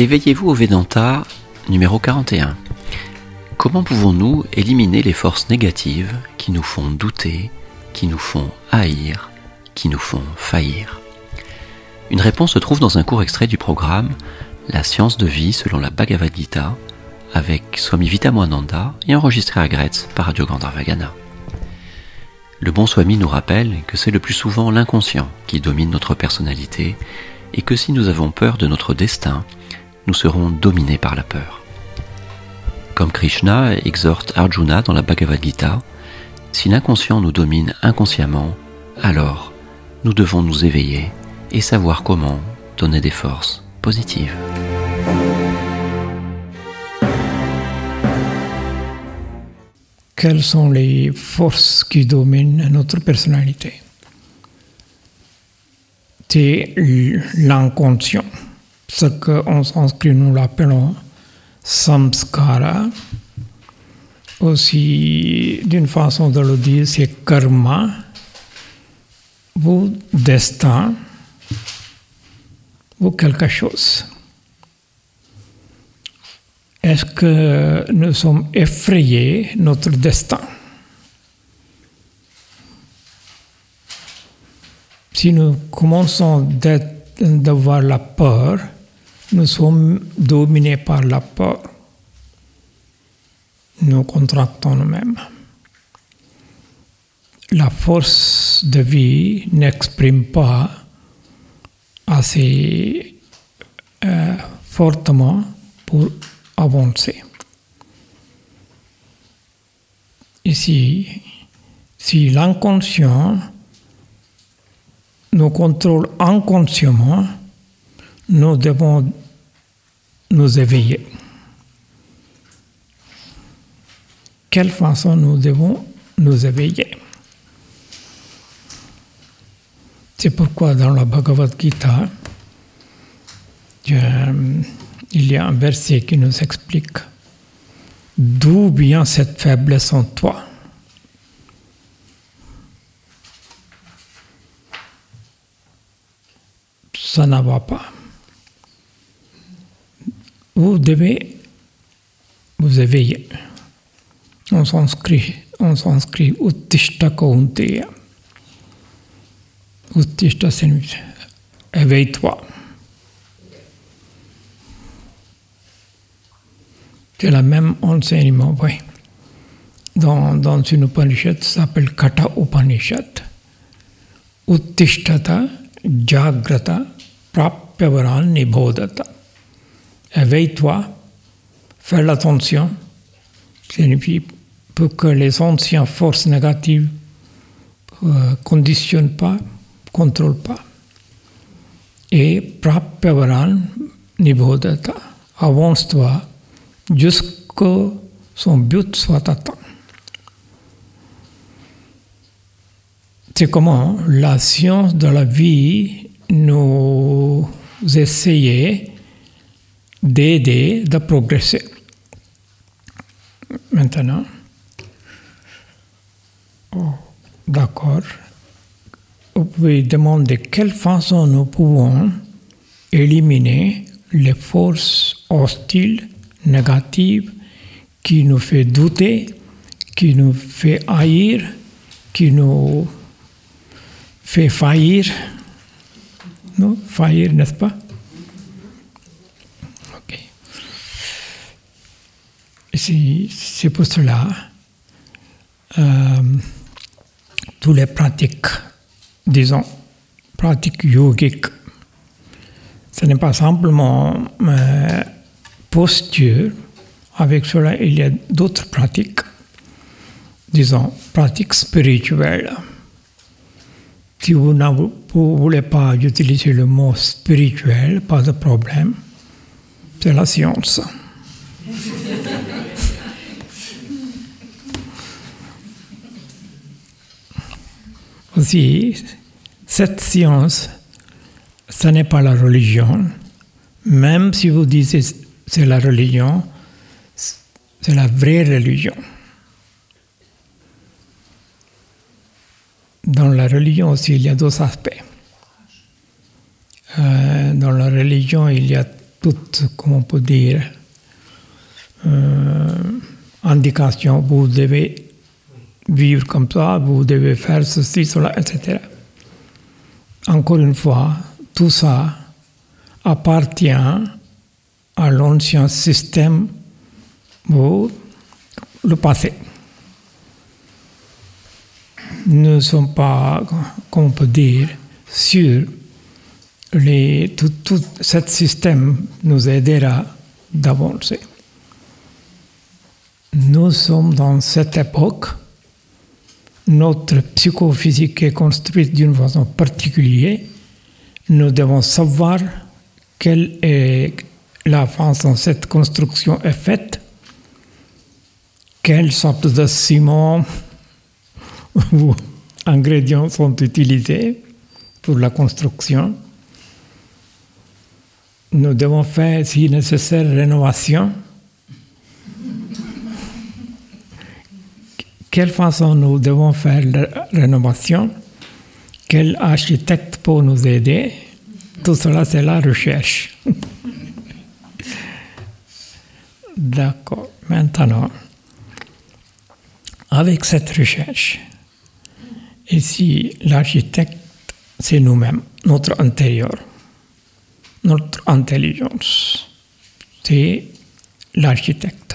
Éveillez-vous au Vedanta numéro 41. Comment pouvons-nous éliminer les forces négatives qui nous font douter, qui nous font haïr, qui nous font faillir? Une réponse se trouve dans un court extrait du programme La science de vie selon la Bhagavad Gita avec Swami Vitamoananda et enregistré à Gretz par Radio Gandharvagana. Le bon Swami nous rappelle que c'est le plus souvent l'inconscient qui domine notre personnalité et que si nous avons peur de notre destin, nous serons dominés par la peur. Comme Krishna exhorte Arjuna dans la Bhagavad Gita, si l'inconscient nous domine inconsciemment, alors nous devons nous éveiller et savoir comment donner des forces positives. Quelles sont les forces qui dominent notre personnalité? C'est l'inconscient, ce qu'en sanskrit nous l'appelons samskara. Aussi, d'une façon de le dire, c'est karma ou destin ou quelque chose. Est-ce que nous sommes effrayés notre destin Si nous commençons d'avoir la peur, nous sommes dominés par la peur. Nous contractons nous-mêmes. La force de vie n'exprime pas assez euh, fortement pour avancer. Ici, si l'inconscient nous contrôle inconsciemment, nous devons nous éveiller. Quelle façon nous devons nous éveiller? C'est pourquoi dans la Bhagavad Gita, il y a un verset qui nous explique d'où vient cette faiblesse en toi. Ça ne va pas. Vous devez vous éveiller. On s'inscrit, on s'inscrit Uttishta Kaunteya. Uttishta, c'est éveille-toi. C'est le même enseignement, oui. Dans, dans une Upanishad, ça s'appelle Kata Upanishad. Uttishtata Jagrata Prapyavaran Nibodata. Éveille-toi, fais l'attention, signifie pour que les anciennes forces négatives ne euh, conditionnent pas, contrôlent pas. Et Prapyavaran Nibodata, avance-toi jusqu'à son but soit atteint. C'est comment la science de la vie nous essayait d'aider, de progresser. Maintenant, oh, d'accord, vous pouvez demander de quelle façon nous pouvons éliminer les forces hostiles négative qui nous fait douter, qui nous fait haïr, qui nous fait faillir. Non Faillir, n'est-ce pas? C'est pour cela, euh, toutes les pratiques, disons, pratiques yogiques, ce n'est pas simplement euh, posture, avec cela, il y a d'autres pratiques, disons, pratiques spirituelles. Si vous ne voulez pas utiliser le mot spirituel, pas de problème, c'est la science. Aussi, cette science, ce n'est pas la religion, même si vous dites c'est la religion, c'est la vraie religion. Dans la religion aussi, il y a deux aspects. Euh, dans la religion, il y a toute, comment on peut dire, euh, indication, vous devez vivre comme ça, vous devez faire ceci, cela, etc. Encore une fois, tout ça appartient à l'ancien système ou le passé. Nous ne sommes pas, comme on peut dire, sûrs les, tout, tout ce système nous aidera d'avancer. Nous sommes dans cette époque, notre psychophysique est construite d'une façon particulière. Nous devons savoir quelle est la façon dont cette construction est faite, quelles sortes de ciment ou ingrédients sont utilisés pour la construction nous devons faire, si nécessaire, rénovation. Quelle façon nous devons faire la rénovation Quel architecte peut nous aider Tout cela, c'est la recherche. D'accord. Maintenant, avec cette recherche, ici, l'architecte, c'est nous-mêmes, notre intérieur notre intelligence. C'est l'architecte.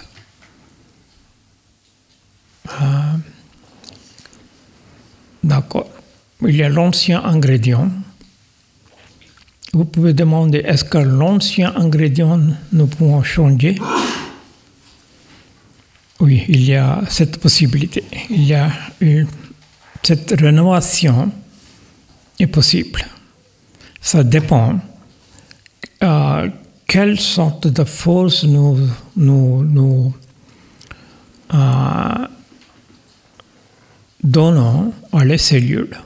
Ah. D'accord. Il y a l'ancien ingrédient. Vous pouvez demander est-ce que l'ancien ingrédient nous pouvons changer? Oui, il y a cette possibilité. Il y a cette rénovation est possible. Ça dépend euh, quelle sorte de force nous, nous, nous euh, donnons à les cellules.